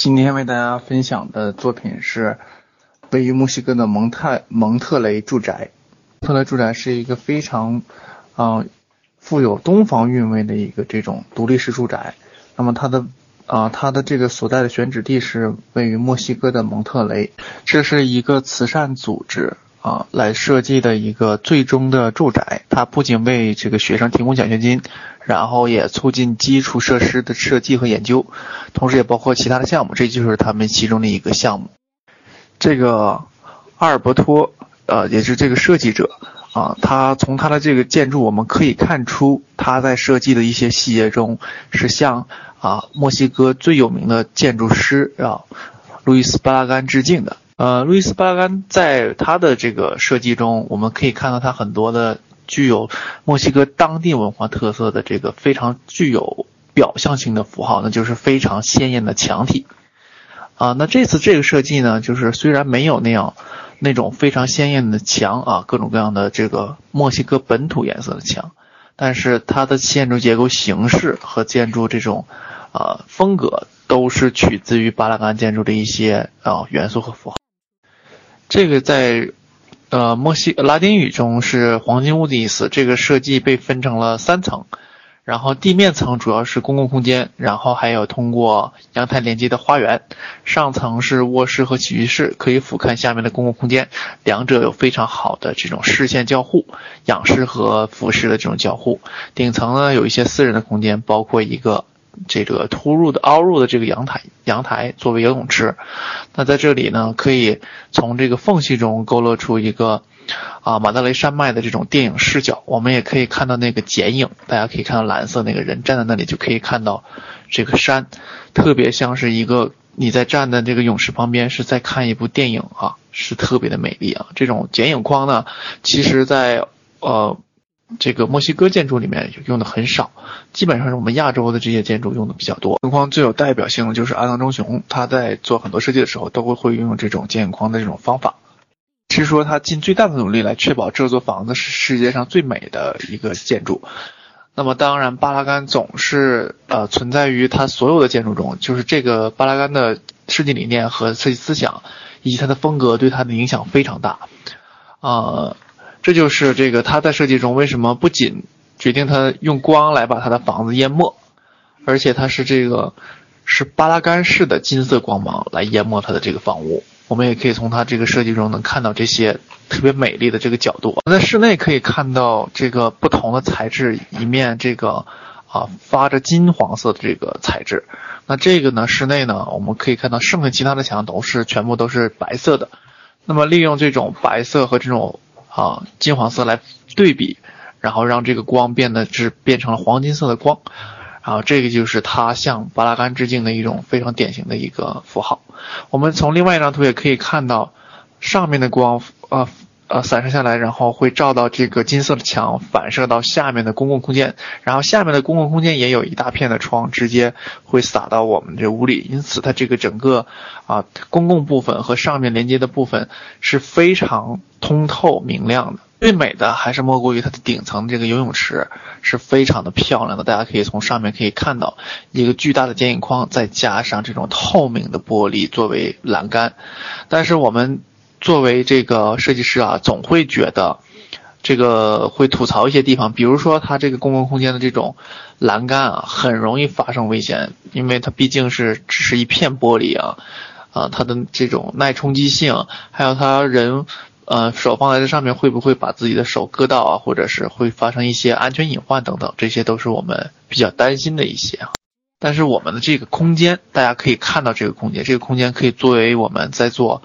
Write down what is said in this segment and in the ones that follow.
今天为大家分享的作品是位于墨西哥的蒙泰蒙特雷住宅。蒙特雷住宅是一个非常，啊，富有东方韵味的一个这种独立式住宅。那么它的啊，它的这个所在的选址地是位于墨西哥的蒙特雷。这是一个慈善组织啊来设计的一个最终的住宅。它不仅为这个学生提供奖学金。然后也促进基础设施的设计和研究，同时也包括其他的项目，这就是他们其中的一个项目。这个阿尔伯托，呃，也是这个设计者啊，他从他的这个建筑我们可以看出，他在设计的一些细节中是向啊墨西哥最有名的建筑师啊路易斯巴拉干致敬的。呃，路易斯巴拉干在他的这个设计中，我们可以看到他很多的。具有墨西哥当地文化特色的这个非常具有表象性的符号，那就是非常鲜艳的墙体啊。那这次这个设计呢，就是虽然没有那样那种非常鲜艳的墙啊，各种各样的这个墨西哥本土颜色的墙，但是它的建筑结构形式和建筑这种啊风格都是取自于巴拉干建筑的一些啊元素和符号。这个在。呃，墨西拉丁语中是黄金屋的意思。这个设计被分成了三层，然后地面层主要是公共空间，然后还有通过阳台连接的花园。上层是卧室和起居室，可以俯瞰下面的公共空间，两者有非常好的这种视线交互，仰视和俯视的这种交互。顶层呢有一些私人的空间，包括一个。这个突入的凹入的这个阳台，阳台作为游泳池，那在这里呢，可以从这个缝隙中勾勒出一个啊马德雷山脉的这种电影视角。我们也可以看到那个剪影，大家可以看到蓝色那个人站在那里，就可以看到这个山，特别像是一个你在站的这个泳池旁边是在看一部电影啊，是特别的美丽啊。这种剪影框呢，其实在呃。这个墨西哥建筑里面用的很少，基本上是我们亚洲的这些建筑用的比较多。镜框最有代表性的就是阿当中雄，他在做很多设计的时候都会会运用这种剪影框的这种方法。是说他尽最大的努力来确保这座房子是世界上最美的一个建筑。那么当然，巴拉干总是呃存在于他所有的建筑中，就是这个巴拉干的设计理念和设计思想以及他的风格对他的影响非常大，啊。这就是这个他在设计中为什么不仅决定他用光来把他的房子淹没，而且他是这个是巴拉干式的金色光芒来淹没他的这个房屋。我们也可以从他这个设计中能看到这些特别美丽的这个角度。在室内可以看到这个不同的材质，一面这个啊发着金黄色的这个材质。那这个呢，室内呢，我们可以看到剩下其他的墙都是全部都是白色的。那么利用这种白色和这种。啊，金黄色来对比，然后让这个光变得是变成了黄金色的光，然后这个就是它向巴拉干致敬的一种非常典型的一个符号。我们从另外一张图也可以看到，上面的光啊。呃，呃散射下来，然后会照到这个金色的墙，反射到下面的公共空间，然后下面的公共空间也有一大片的窗，直接会洒到我们这屋里。因此，它这个整个啊公共部分和上面连接的部分是非常通透明亮的。最美的还是莫过于它的顶层这个游泳池，是非常的漂亮的。大家可以从上面可以看到一个巨大的剪影框，再加上这种透明的玻璃作为栏杆，但是我们。作为这个设计师啊，总会觉得这个会吐槽一些地方，比如说它这个公共空间的这种栏杆啊，很容易发生危险，因为它毕竟是只是一片玻璃啊，啊，它的这种耐冲击性，还有它人呃手放在这上面会不会把自己的手割到啊，或者是会发生一些安全隐患等等，这些都是我们比较担心的一些啊。但是我们的这个空间，大家可以看到这个空间，这个空间可以作为我们在做。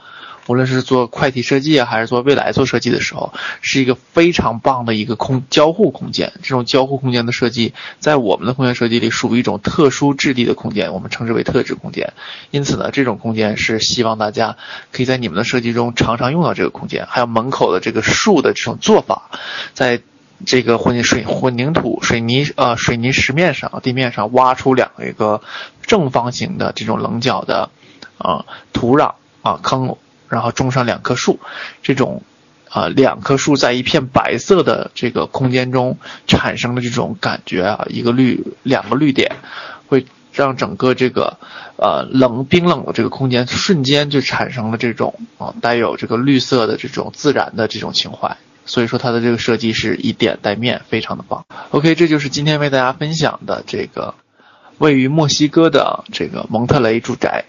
无论是做快题设计啊还是做未来做设计的时候，是一个非常棒的一个空交互空间。这种交互空间的设计，在我们的空间设计里属于一种特殊质地的空间，我们称之为特质空间。因此呢，这种空间是希望大家可以在你们的设计中常常用到这个空间。还有门口的这个树的这种做法，在这个混凝水混凝土水泥呃水泥石面上地面上挖出两个一个正方形的这种棱角的啊土壤啊坑。然后种上两棵树，这种，啊，两棵树在一片白色的这个空间中产生的这种感觉啊，一个绿，两个绿点，会让整个这个呃冷冰冷的这个空间瞬间就产生了这种啊带有这个绿色的这种自然的这种情怀。所以说它的这个设计是以点带面，非常的棒。OK，这就是今天为大家分享的这个位于墨西哥的这个蒙特雷住宅。